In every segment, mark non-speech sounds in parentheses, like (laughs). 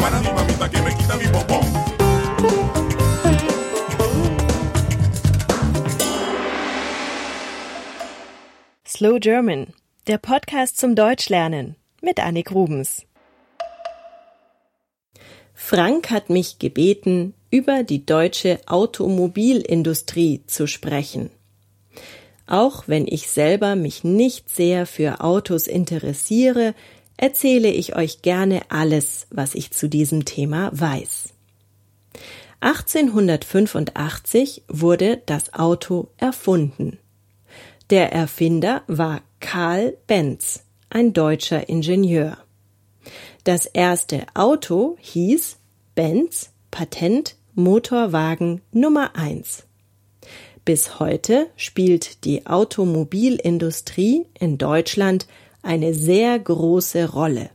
para mi mamita que me quita mi bombón. Slow German, der Podcast zum Deutschlernen mit Annik Rubens. Frank hat mich gebeten, über die deutsche Automobilindustrie zu sprechen. Auch wenn ich selber mich nicht sehr für Autos interessiere, erzähle ich euch gerne alles, was ich zu diesem Thema weiß. 1885 wurde das Auto erfunden. Der Erfinder war Karl Benz, ein deutscher Ingenieur. Das erste Auto hieß Benz Patent Motorwagen Nummer 1. Bis heute spielt die Automobilindustrie in Deutschland eine sehr große Rolle.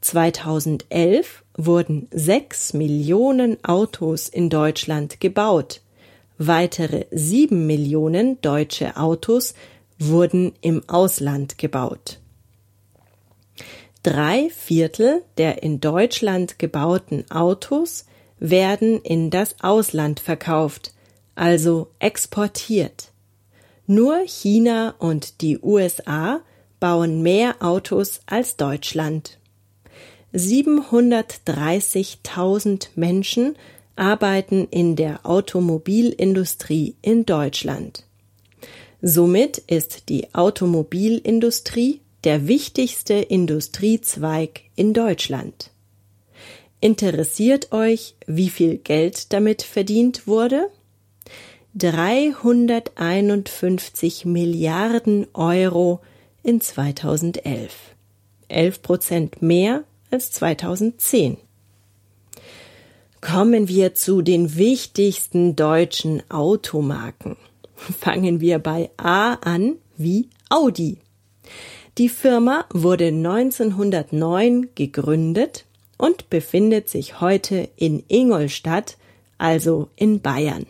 2011 wurden sechs Millionen Autos in Deutschland gebaut. Weitere sieben Millionen deutsche Autos wurden im Ausland gebaut. Drei Viertel der in Deutschland gebauten Autos werden in das Ausland verkauft, also exportiert. Nur China und die USA bauen mehr Autos als Deutschland. 730.000 Menschen arbeiten in der Automobilindustrie in Deutschland. Somit ist die Automobilindustrie der wichtigste Industriezweig in Deutschland. Interessiert euch, wie viel Geld damit verdient wurde? 351 Milliarden Euro in 2011. 11 Prozent mehr als 2010. Kommen wir zu den wichtigsten deutschen Automarken. Fangen wir bei A an wie Audi. Die Firma wurde 1909 gegründet und befindet sich heute in Ingolstadt, also in Bayern.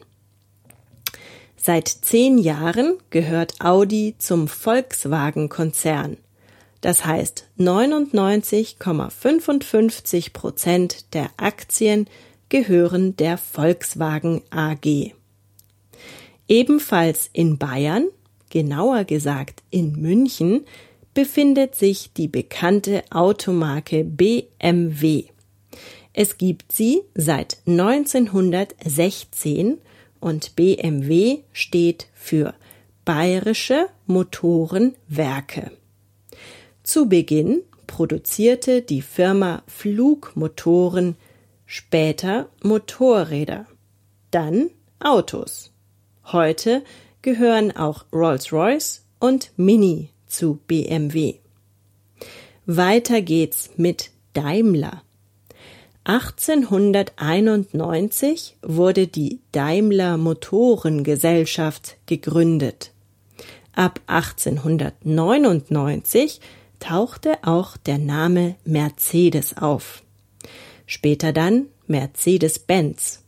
Seit zehn Jahren gehört Audi zum Volkswagen-Konzern. Das heißt, 99,55 Prozent der Aktien gehören der Volkswagen AG. Ebenfalls in Bayern, genauer gesagt in München, befindet sich die bekannte Automarke BMW. Es gibt sie seit 1916 und BMW steht für Bayerische Motorenwerke. Zu Beginn produzierte die Firma Flugmotoren, später Motorräder, dann Autos. Heute gehören auch Rolls-Royce und Mini zu BMW. Weiter geht's mit Daimler. 1891 wurde die Daimler Motorengesellschaft gegründet. Ab 1899 tauchte auch der Name Mercedes auf. Später dann Mercedes-Benz.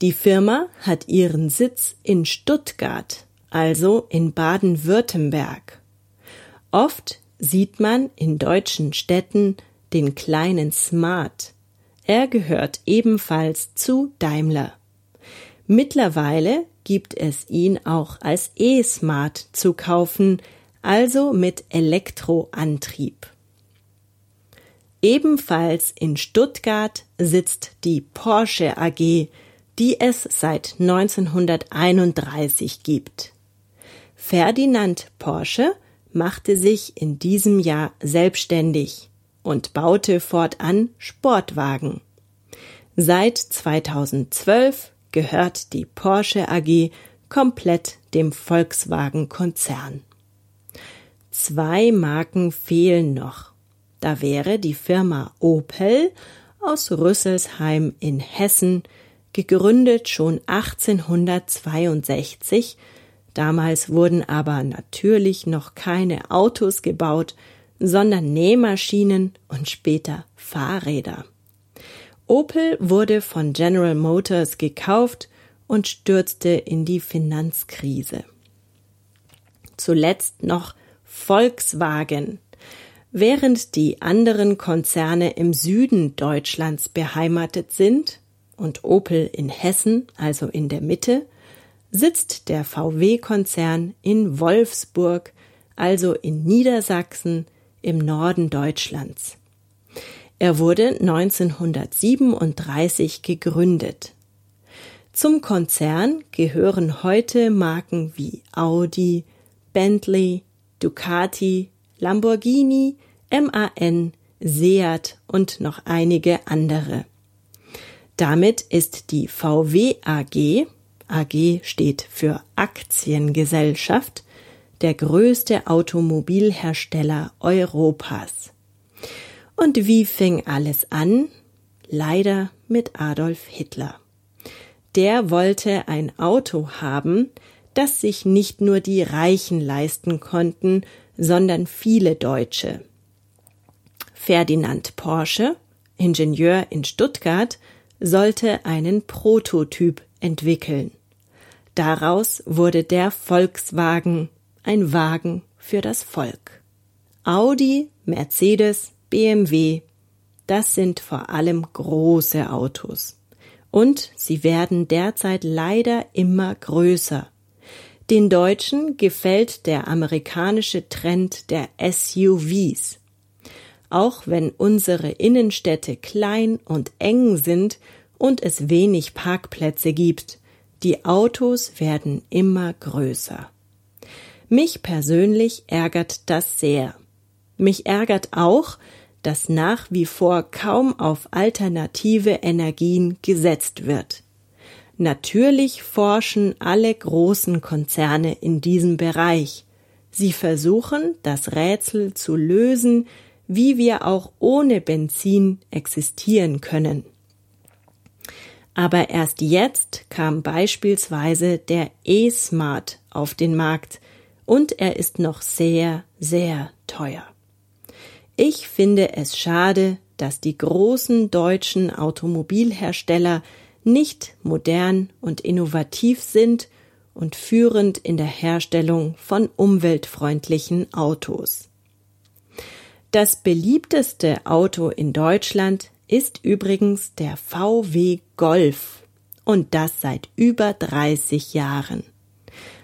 Die Firma hat ihren Sitz in Stuttgart, also in Baden-Württemberg. Oft sieht man in deutschen Städten den kleinen Smart. Er gehört ebenfalls zu Daimler. Mittlerweile gibt es ihn auch als E-Smart zu kaufen, also mit Elektroantrieb. Ebenfalls in Stuttgart sitzt die Porsche AG, die es seit 1931 gibt. Ferdinand Porsche machte sich in diesem Jahr selbstständig und baute fortan Sportwagen. Seit 2012 gehört die Porsche AG komplett dem Volkswagen-Konzern. Zwei Marken fehlen noch. Da wäre die Firma Opel aus Rüsselsheim in Hessen, gegründet schon 1862. Damals wurden aber natürlich noch keine Autos gebaut, sondern Nähmaschinen und später Fahrräder. Opel wurde von General Motors gekauft und stürzte in die Finanzkrise. Zuletzt noch Volkswagen. Während die anderen Konzerne im Süden Deutschlands beheimatet sind und Opel in Hessen, also in der Mitte, sitzt der VW-Konzern in Wolfsburg, also in Niedersachsen im Norden Deutschlands. Er wurde 1937 gegründet. Zum Konzern gehören heute Marken wie Audi, Bentley, Ducati, Lamborghini, MAN, Seat und noch einige andere. Damit ist die VW AG, AG steht für Aktiengesellschaft, der größte Automobilhersteller Europas. Und wie fing alles an? Leider mit Adolf Hitler. Der wollte ein Auto haben, das sich nicht nur die Reichen leisten konnten, sondern viele Deutsche. Ferdinand Porsche, Ingenieur in Stuttgart, sollte einen Prototyp entwickeln. Daraus wurde der Volkswagen, ein Wagen für das Volk. Audi, Mercedes, BMW, das sind vor allem große Autos. Und sie werden derzeit leider immer größer. Den Deutschen gefällt der amerikanische Trend der SUVs. Auch wenn unsere Innenstädte klein und eng sind und es wenig Parkplätze gibt, die Autos werden immer größer. Mich persönlich ärgert das sehr. Mich ärgert auch, dass nach wie vor kaum auf alternative Energien gesetzt wird. Natürlich forschen alle großen Konzerne in diesem Bereich. Sie versuchen, das Rätsel zu lösen, wie wir auch ohne Benzin existieren können. Aber erst jetzt kam beispielsweise der E-Smart auf den Markt und er ist noch sehr, sehr teuer. Ich finde es schade, dass die großen deutschen Automobilhersteller nicht modern und innovativ sind und führend in der Herstellung von umweltfreundlichen Autos. Das beliebteste Auto in Deutschland ist übrigens der VW Golf und das seit über 30 Jahren.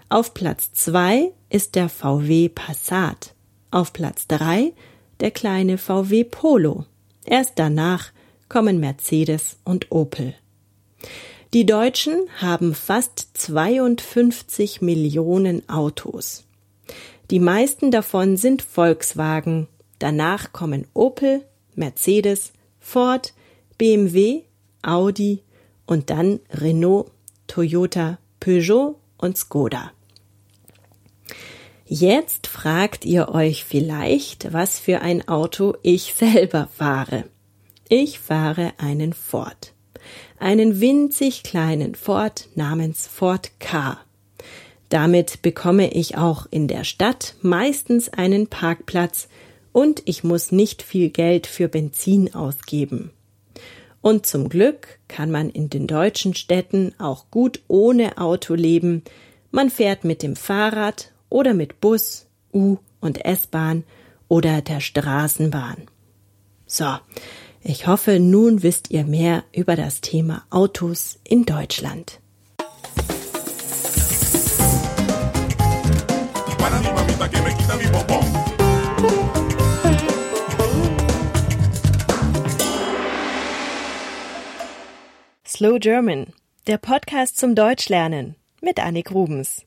Auf Platz zwei ist der VW Passat. Auf Platz drei der kleine VW Polo. Erst danach kommen Mercedes und Opel. Die Deutschen haben fast 52 Millionen Autos. Die meisten davon sind Volkswagen, danach kommen Opel, Mercedes, Ford, BMW, Audi und dann Renault, Toyota, Peugeot und Skoda. Jetzt fragt ihr euch vielleicht, was für ein Auto ich (laughs) selber fahre. Ich fahre einen Ford. Einen winzig kleinen Ford namens Ford K. Damit bekomme ich auch in der Stadt meistens einen Parkplatz und ich muss nicht viel Geld für Benzin ausgeben. Und zum Glück kann man in den deutschen Städten auch gut ohne Auto leben. Man fährt mit dem Fahrrad oder mit Bus, U- und S-Bahn oder der Straßenbahn. So, ich hoffe, nun wisst ihr mehr über das Thema Autos in Deutschland. Slow German, der Podcast zum Deutschlernen mit Annik Rubens.